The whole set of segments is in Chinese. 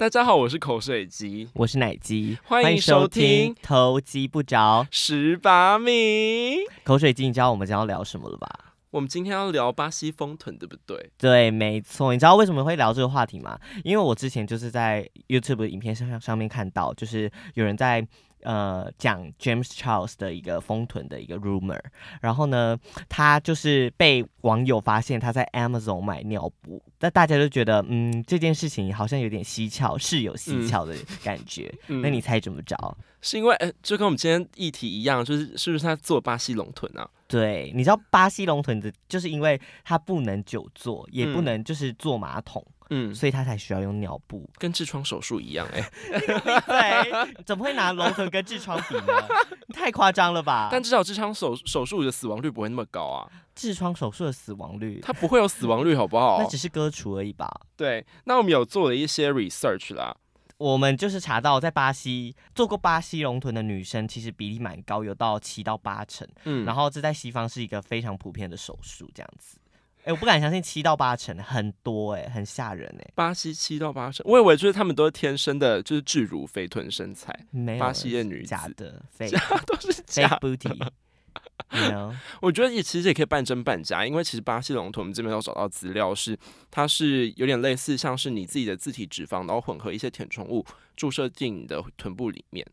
大家好，我是口水鸡，我是奶鸡，欢迎收听偷鸡不着十八米口水鸡。你知道我们今天要聊什么了吧？我们今天要聊巴西风豚，对不对？对，没错。你知道为什么会聊这个话题吗？因为我之前就是在 YouTube 影片上上面看到，就是有人在。呃，讲 James Charles 的一个丰臀的一个 rumor，然后呢，他就是被网友发现他在 Amazon 买尿布，那大家都觉得，嗯，这件事情好像有点蹊跷，是有蹊跷的感觉。嗯、那你猜怎么着？是因为，呃，就跟我们今天议题一样，就是是不是他做巴西龙臀啊？对，你知道巴西龙臀的，就是因为他不能久坐，也不能就是坐马桶。嗯嗯，所以他才需要用尿布，跟痔疮手术一样哎、欸。对，怎么会拿龙臀跟痔疮比呢？太夸张了吧？但至少痔疮手手术的死亡率不会那么高啊。痔疮手术的死亡率，它不会有死亡率，好不好？那只是割除而已吧。对，那我们有做了一些 research 啦。我们就是查到，在巴西做过巴西隆臀的女生，其实比例蛮高，有到七到八成。嗯，然后这在西方是一个非常普遍的手术，这样子。哎、欸，我不敢相信七到八成，很多哎、欸，很吓人哎、欸。巴西七到八成，我以为就是他们都是天生的，就是巨乳肥臀身材。没有，巴西的女 假的，假都是假 booty。没有我觉得也其实也可以半真半假，因为其实巴西隆臀我们这边有找到资料是，它是有点类似像是你自己的自体脂肪，然后混合一些填充物注射进你的臀部里面。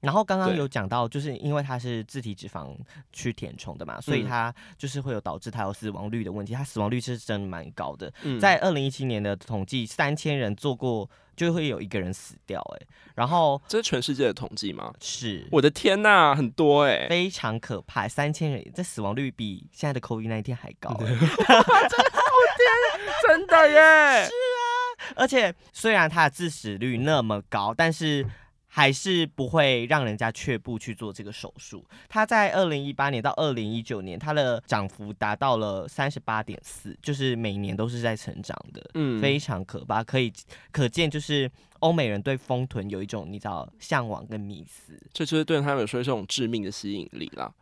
然后刚刚有讲到，就是因为它是自体脂肪去填充的嘛，所以它就是会有导致它有死亡率的问题。它死亡率是真的蛮高的，嗯、在二零一七年的统计，三千人做过就会有一个人死掉、欸。哎，然后这是全世界的统计吗？是，我的天呐，很多哎、欸，非常可怕，三千人，这死亡率比现在的 COVID 那一天还高、欸。真的好天，真的耶！是啊，而且虽然它的致死率那么高，但是。还是不会让人家却步去做这个手术。他在二零一八年到二零一九年，它的涨幅达到了三十八点四，就是每年都是在成长的，嗯，非常可怕。可以可见，就是欧美人对丰臀有一种你知道向往跟迷思，这就是对他们说一种致命的吸引力啦。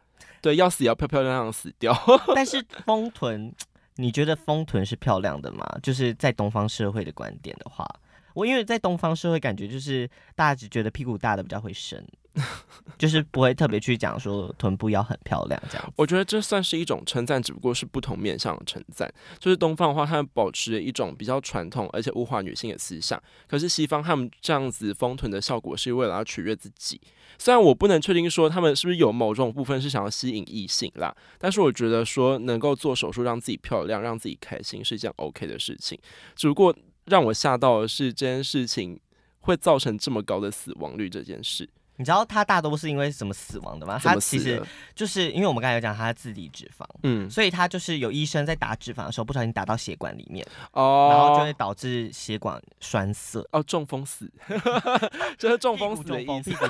对，要死也要漂漂亮亮死掉。但是 丰臀，你觉得丰臀是漂亮的吗？就是在东方社会的观点的话。我因为在东方社会，感觉就是大家只觉得屁股大的比较会生，就是不会特别去讲说臀部要很漂亮这样。我觉得这算是一种称赞，只不过是不同面向的称赞。就是东方的话，他们保持一种比较传统而且物化女性的思想；可是西方他们这样子丰臀的效果是为了要取悦自己。虽然我不能确定说他们是不是有某种部分是想要吸引异性啦，但是我觉得说能够做手术让自己漂亮、让自己开心是一件 OK 的事情。只不过。让我吓到的是这件事情会造成这么高的死亡率这件事。你知道他大多是因为什么死亡的吗？他其实就是因为我们刚才有讲他自体脂肪，嗯，所以他就是有医生在打脂肪的时候不小心打到血管里面，哦，然后就会导致血管栓塞，哦，中风死，就是中风死的意思。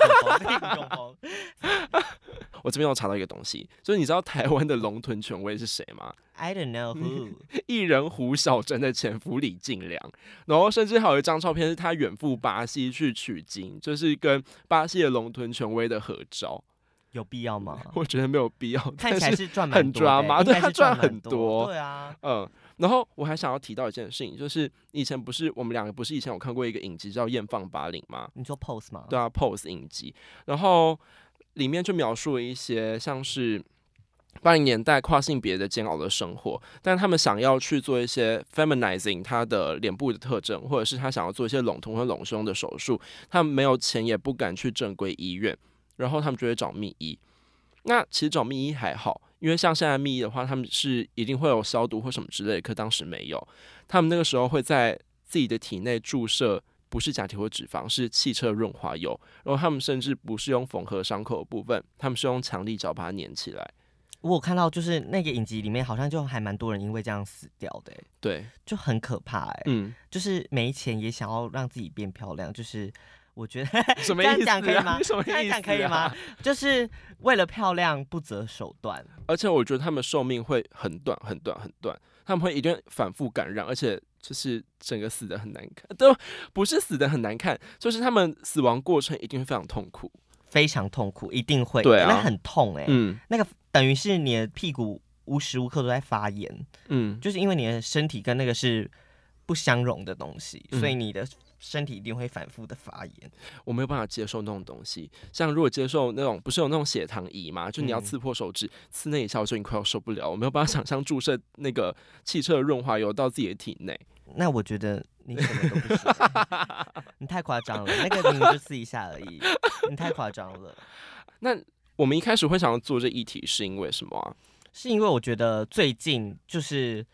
我这边有查到一个东西，就是你知道台湾的龙臀权威是谁吗？I don't know who。艺人胡小珍的前夫李进良，然后甚至还有一张照片是他远赴巴西去取经，就是跟巴西的龙豚权威的合照。有必要吗？我觉得没有必要。看起来是赚很抓嘛，对，他赚很多。对啊，嗯。然后我还想要提到一件事情，就是以前不是我们两个不是以前有看过一个影集叫《艳放八零》吗？你说 Pose 吗？对啊，Pose 影集。然后里面就描述了一些像是。八零年代跨性别的煎熬的生活，但他们想要去做一些 feminizing 他的脸部的特征，或者是他想要做一些隆臀或隆胸的手术，他们没有钱也不敢去正规医院，然后他们就会找密医。那其实找密医还好，因为像现在密医的话，他们是一定会有消毒或什么之类的，可当时没有。他们那个时候会在自己的体内注射，不是假体或脂肪，是汽车润滑油，然后他们甚至不是用缝合伤口的部分，他们是用强力胶把它粘起来。我有看到，就是那个影集里面，好像就还蛮多人因为这样死掉的，对，就很可怕，哎，嗯，就是没钱也想要让自己变漂亮，就是我觉得 什么意思？这样讲可以吗？什么意思？这样讲可以吗？就是为了漂亮不择手段，而且我觉得他们寿命会很短很短很短，他们会一定反复感染，而且就是整个死的很难看，都不是死的很难看，就是他们死亡过程一定会非常痛苦，非常痛苦，一定会，对啊，那很痛哎，嗯，那个。等于是你的屁股无时无刻都在发炎，嗯，就是因为你的身体跟那个是不相容的东西，所以你的身体一定会反复的发炎。我没有办法接受那种东西，像如果接受那种不是有那种血糖仪嘛？就你要刺破手指，刺那一下，我就已经快要受不了。我没有办法想象注射那个汽车的润滑油到自己的体内。那我觉得你什么都不行，你太夸张了。那个你就试一下而已，你太夸张了。那我们一开始会想要做这议题，是因为什么啊？是因为我觉得最近就是。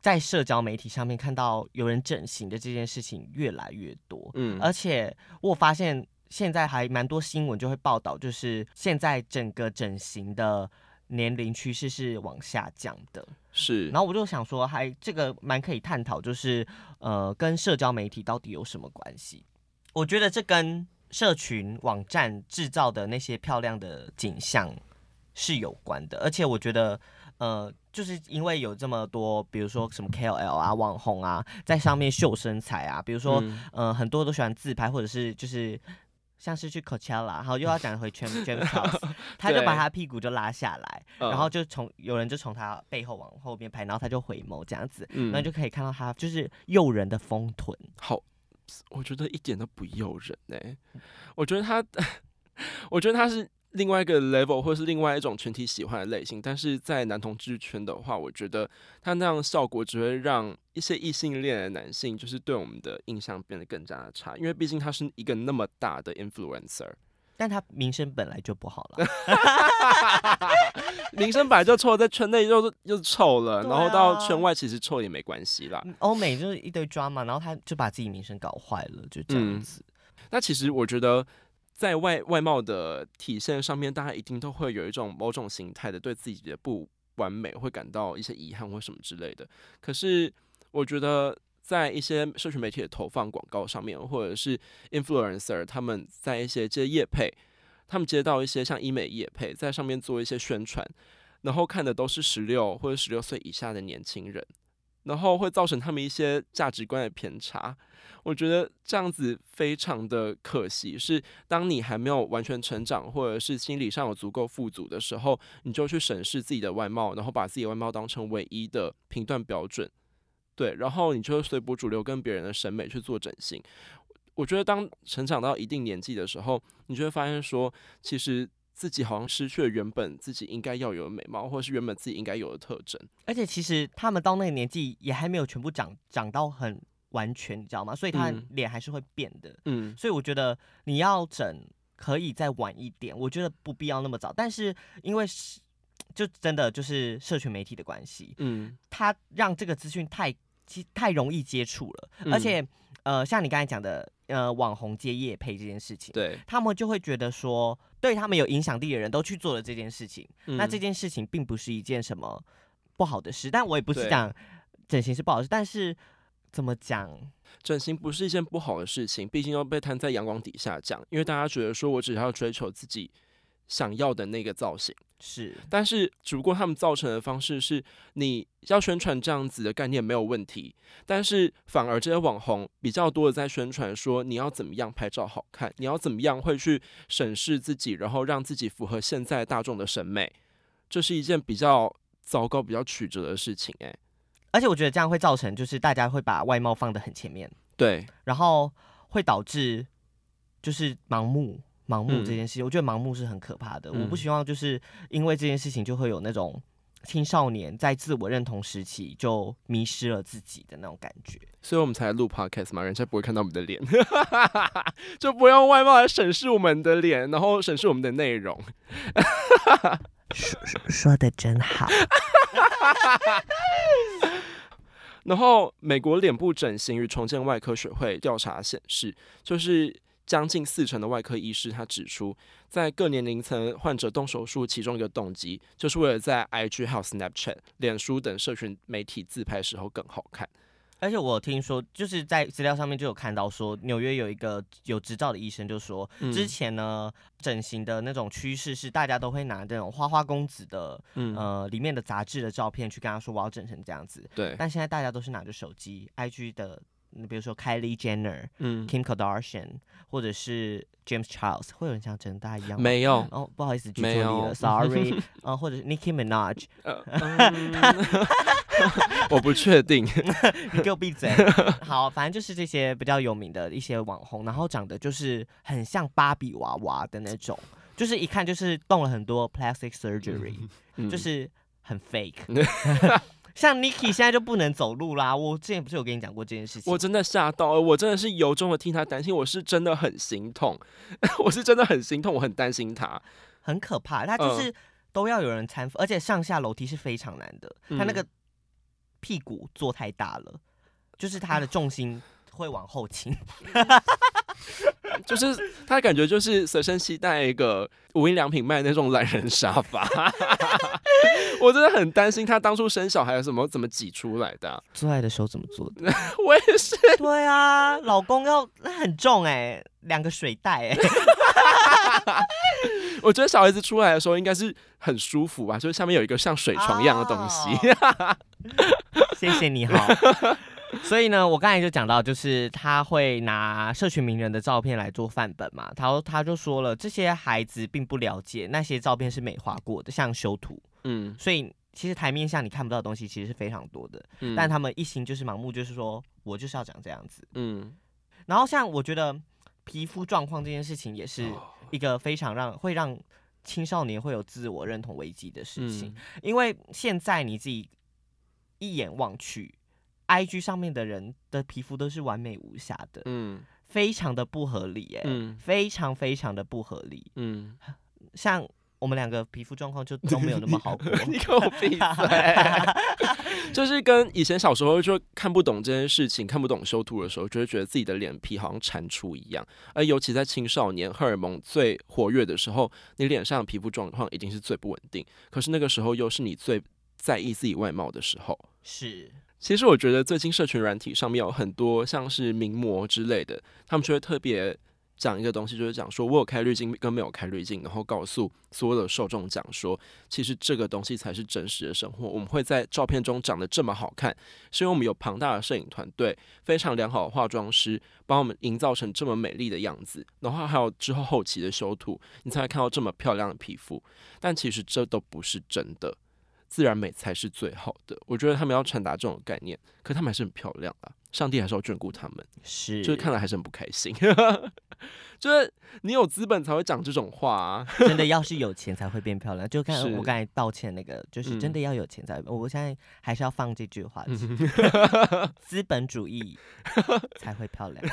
在社交媒体上面看到有人整形的这件事情越来越多，嗯，而且我发现现在还蛮多新闻就会报道，就是现在整个整形的年龄趋势是往下降的，是。然后我就想说，还这个蛮可以探讨，就是呃，跟社交媒体到底有什么关系？我觉得这跟社群网站制造的那些漂亮的景象是有关的，而且我觉得。呃，就是因为有这么多，比如说什么 KOL 啊、网红啊，在上面秀身材啊，比如说，嗯、呃，很多都喜欢自拍，或者是就是像是去 Coachella，然后又要讲回 James Charles，他就把他屁股就拉下来，然后就从有人就从他背后往后边拍，然后他就回眸这样子，嗯、然后就可以看到他就是诱人的丰臀。好，我觉得一点都不诱人呢、欸，我觉得他，我觉得他是。另外一个 level 或是另外一种群体喜欢的类型，但是在男同志圈的话，我觉得他那样效果只会让一些异性恋的男性就是对我们的印象变得更加的差，因为毕竟他是一个那么大的 influencer，但他名声本来就不好了，名声本来就臭，在圈内又又臭了，然后到圈外其实臭也没关系啦。欧美就是一堆 drama，然后他就把自己名声搞坏了，就这样子。嗯，那其实我觉得。在外外貌的体现上面，大家一定都会有一种某种形态的对自己的不完美会感到一些遗憾或什么之类的。可是，我觉得在一些社群媒体的投放广告上面，或者是 influencer 他们在一些接业配，他们接到一些像医美业配，在上面做一些宣传，然后看的都是十六或者十六岁以下的年轻人。然后会造成他们一些价值观的偏差，我觉得这样子非常的可惜。是当你还没有完全成长，或者是心理上有足够富足的时候，你就去审视自己的外貌，然后把自己外貌当成唯一的评断标准，对，然后你就随波逐流，跟别人的审美去做整形。我觉得当成长到一定年纪的时候，你就会发现说，其实。自己好像失去了原本自己应该要有的美貌，或者是原本自己应该有的特征。而且其实他们到那个年纪也还没有全部长长到很完全，你知道吗？所以他脸还是会变的。嗯，所以我觉得你要整可以再晚一点，我觉得不必要那么早。但是因为是就真的就是社群媒体的关系，嗯，他让这个资讯太太容易接触了，嗯、而且呃，像你刚才讲的。呃，网红接夜配这件事情，对，他们就会觉得说，对他们有影响力的人都去做了这件事情，嗯、那这件事情并不是一件什么不好的事。但我也不是讲整形是不好的事，但是怎么讲，整形不是一件不好的事情，毕竟要被摊在阳光底下讲，因为大家觉得说我只要追求自己想要的那个造型。是，但是只不过他们造成的方式是，你要宣传这样子的概念没有问题，但是反而这些网红比较多的在宣传说你要怎么样拍照好看，你要怎么样会去审视自己，然后让自己符合现在大众的审美，这是一件比较糟糕、比较曲折的事情诶，而且我觉得这样会造成就是大家会把外貌放得很前面，对，然后会导致就是盲目。盲目这件事情，嗯、我觉得盲目是很可怕的。嗯、我不希望就是因为这件事情，就会有那种青少年在自我认同时期就迷失了自己的那种感觉。所以我们才录 podcast 嘛，人家不会看到我们的脸，就不用外貌来审视我们的脸，然后审视我们的内容。说说的真好。然后，美国脸部整形与重建外科学会调查显示，就是。将近四成的外科医师，他指出，在各年龄层患者动手术，其中一个动机就是为了在 IG 还有 Snapchat、脸书等社群媒体自拍时候更好看。而且我听说，就是在资料上面就有看到说，纽约有一个有执照的医生就说，之前呢，整形的那种趋势是大家都会拿这种花花公子的，呃，里面的杂志的照片去跟他说我要整成这样子。对。但现在大家都是拿着手机，IG 的。比如说 Kylie Jenner、嗯、Kim Kardashian，或者是 James Charles，会有人像陈大一样吗？没有哦，不好意思，举错例了，Sorry，啊、呃，或者是 Nicki Minaj，呃嗯、我不确定，你给我闭嘴。好，反正就是这些比较有名的一些网红，然后长得就是很像芭比娃娃的那种，就是一看就是动了很多 plastic surgery，、嗯、就是很 fake。像 Nicki 现在就不能走路啦，我之前不是有跟你讲过这件事情？我真的吓到了，我真的是由衷的替他担心，我是真的很心痛，我是真的很心痛，我很担心他，很可怕，他就是都要有人搀扶，而且上下楼梯是非常难的，他那个屁股坐太大了，就是他的重心会往后倾。就是他感觉就是随身携带一个无印良品卖那种懒人沙发，我真的很担心他当初生小孩的时候怎么挤出来的，啊，做爱的时候怎么做的？我也是。对啊，老公要那很重哎，欸，两个水袋哎，欸。我觉得小孩子出来的时候应该是很舒服吧，就是下面有一个像水床一样的东西。Oh. 谢谢你好。所以呢，我刚才就讲到，就是他会拿社群名人的照片来做范本嘛。他他就说了，这些孩子并不了解那些照片是美化过的，像修图。嗯，所以其实台面下你看不到的东西其实是非常多的。嗯，但他们一心就是盲目，就是说我就是要长这样子。嗯，然后像我觉得皮肤状况这件事情，也是一个非常让会让青少年会有自我认同危机的事情，嗯，因为现在你自己一眼望去。IG 上面的人的皮肤都是完美无瑕的，嗯，非常的不合理，欸，哎，嗯，非常非常的不合理，嗯，像我们两个皮肤状况就都没有那么好过 你给我闭嘴，就是跟以前小时候就看不懂这件事情，看不懂修图的时候，就会觉得自己的脸皮好像蟾蜍一样，而尤其在青少年荷尔蒙最活跃的时候，你脸上的皮肤状况一定是最不稳定，可是那个时候又是你最在意自己外貌的时候，是。其实我觉得最近社群软体上面有很多像是名模之类的，他们就会特别讲一个东西，就是讲说我有开滤镜跟没有开滤镜，然后告诉所有的受众讲说，其实这个东西才是真实的生活。我们会在照片中长得这么好看，是因为我们有庞大的摄影团队，非常良好的化妆师帮我们营造成这么美丽的样子，然后还有之后后期的修图，你才会看到这么漂亮的皮肤。但其实这都不是真的。自然美才是最好的，我觉得他们要传达这种概念，可他们还是很漂亮啊！上帝还是要眷顾他们，是，就是看来还是很不开心。就是你有资本才会讲这种话啊！真的要是有钱才会变漂亮，就看我刚才道歉那个，就是真的要有钱才。嗯、我现在还是要放这句话，资本主义才会漂亮。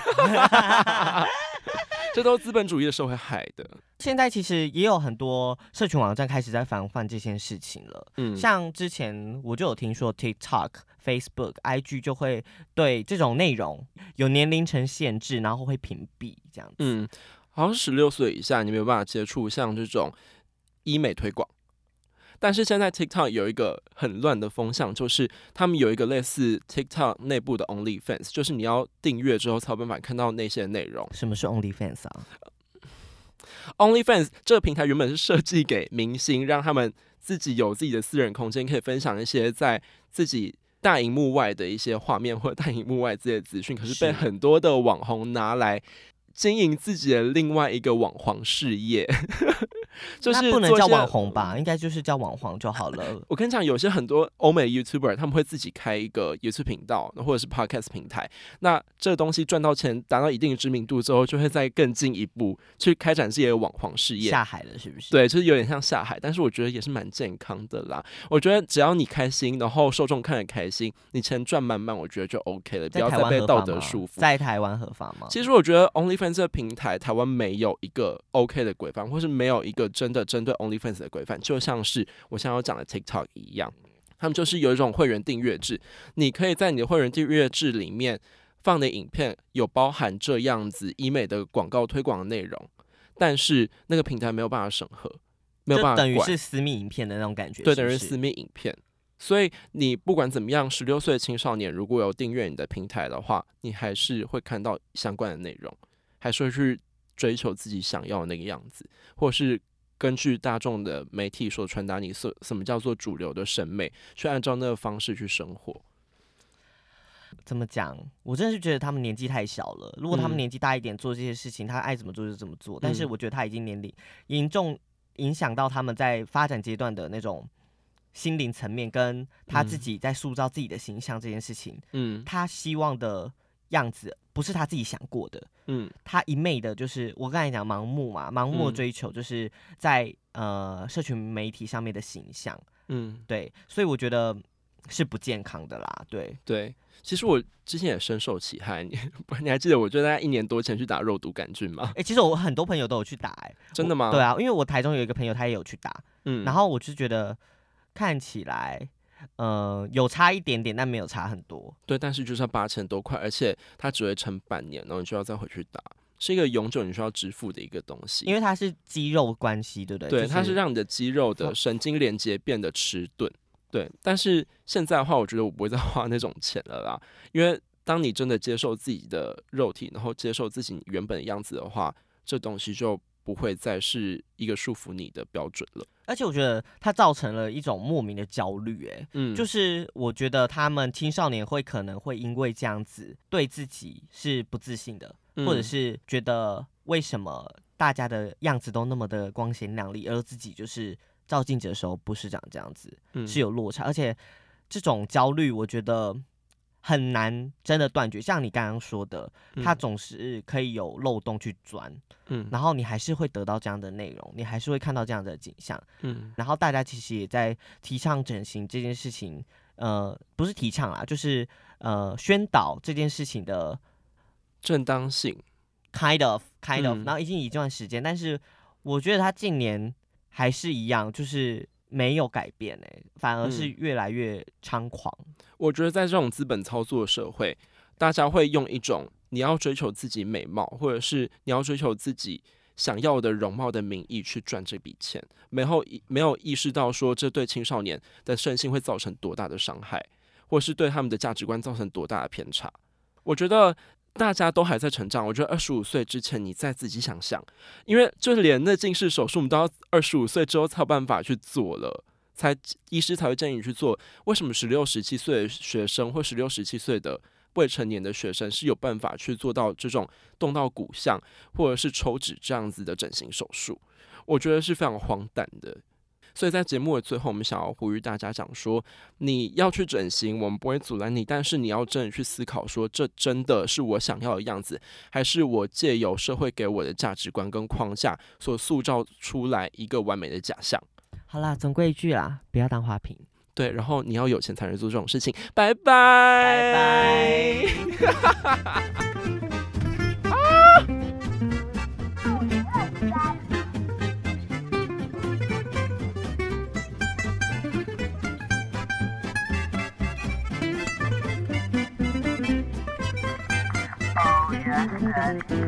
这都是资本主义的社会害的。现在其实也有很多社群网站开始在防范这件事情了。嗯，像之前我就有听说，TikTok、Facebook、IG 就会对这种内容有年龄层限制，然后会屏蔽这样子。嗯，好像十六岁以下你没有办法接触像这种医美推广。但是现在 TikTok 有一个很乱的风向，就是他们有一个类似 TikTok 内部的 OnlyFans，就是你要订阅之后才有办法看到那些内容。什么是 OnlyFans 啊？OnlyFans 这个平台原本是设计给明星，让他们自己有自己的私人空间，可以分享一些在自己大荧幕外的一些画面或者大荧幕外这些资讯，可是被很多的网红拿来经营自己的另外一个网黄事业。就是不能叫网红吧，应该就是叫网黄就好了。我跟你讲，有些很多欧美 YouTuber 他们会自己开一个 YouTube 频道，或者是 Podcast 平台。那这个东西赚到钱，达到一定的知名度之后，就会再更进一步去开展自己的网黄事业。下海了是不是？对，就是有点像下海，但是我觉得也是蛮健康的啦。我觉得只要你开心，然后受众看得开心，你钱赚满满，我觉得就 OK 了。不要再被道德束缚。在台湾合法吗？其实我觉得 OnlyFans 这个平台，台湾没有一个 OK 的规范，或是没有一个。真的针对 OnlyFans 的规范，就像是我现在要讲的 TikTok 一样，他们就是有一种会员订阅制，你可以在你的会员订阅制里面放的影片有包含这样子医美的广告推广的内容，但是那个平台没有办法审核，没有办法，等于是私密影片的那种感觉，对，等于私密影片。所以你不管怎么样，十六岁的青少年如果有订阅你的平台的话，你还是会看到相关的内容，还是会去追求自己想要的那个样子，或是。根据大众的媒体所传达，你是什么叫做主流的审美，去按照那个方式去生活。怎么讲？我真的是觉得他们年纪太小了。如果他们年纪大一点，做这些事情，嗯、他爱怎么做就怎么做。但是我觉得他已经年龄严重影响到他们在发展阶段的那种心灵层面，跟他自己在塑造自己的形象这件事情。嗯，他希望的样子不是他自己想过的。嗯，他一昧的就是我刚才讲盲目嘛，盲目追求就是在、嗯、呃社群媒体上面的形象。嗯，对，所以我觉得。是不健康的啦，对对，其实我之前也深受其害，你 你还记得我就在一年多前去打肉毒杆菌吗？哎、欸，其实我很多朋友都有去打、欸，哎，真的吗？对啊，因为我台中有一个朋友，他也有去打，嗯，然后我就觉得看起来，呃，有差一点点，但没有差很多。对，但是就是要八千多块，而且它只会撑半年，然后你就要再回去打，是一个永久你需要支付的一个东西，因为它是肌肉关系，对不对？对，就是、它是让你的肌肉的神经连接变得迟钝。对，但是现在的话，我觉得我不会再花那种钱了啦。因为当你真的接受自己的肉体，然后接受自己原本的样子的话，这东西就不会再是一个束缚你的标准了。而且我觉得它造成了一种莫名的焦虑，哎，嗯，就是我觉得他们青少年会可能会因为这样子对自己是不自信的，嗯，或者是觉得为什么大家的样子都那么的光鲜亮丽，而自己就是。照镜子的时候不是长这样子，嗯，是有落差，而且这种焦虑我觉得很难真的断绝。像你刚刚说的，它总是可以有漏洞去钻，嗯，然后你还是会得到这样的内容，你还是会看到这样的景象，嗯，然后大家其实也在提倡整形这件事情，呃，不是提倡啦，就是呃宣导这件事情的正当性，kind of kind of，嗯，然后已经一段时间，但是我觉得他近年。还是一样，就是没有改变哎，反而是越来越猖狂。嗯，我觉得在这种资本操作的社会，大家会用一种你要追求自己美貌，或者是你要追求自己想要的容貌的名义去赚这笔钱，没有没有意识到说这对青少年的身心会造成多大的伤害，或是对他们的价值观造成多大的偏差。我觉得。大家都还在成长，我觉得二十五岁之前你再自己想想，因为就连那近视手术，我们都要二十五岁之后才有办法去做了，才医师才会建议你去做。为什么十六、十七岁的学生或十六、十七岁的未成年的学生是有办法去做到这种动到骨相或者是抽脂这样子的整形手术？我觉得是非常荒诞的。所以在节目的最后，我们想要呼吁大家讲说，你要去整形，我们不会阻拦你，但是你要真的去思考说，这真的是我想要的样子，还是我借由社会给我的价值观跟框架所塑造出来一个完美的假象？好啦，总归一句啦，不要当花瓶。对，然后你要有钱才能做这种事情。拜拜，拜拜。Podcast.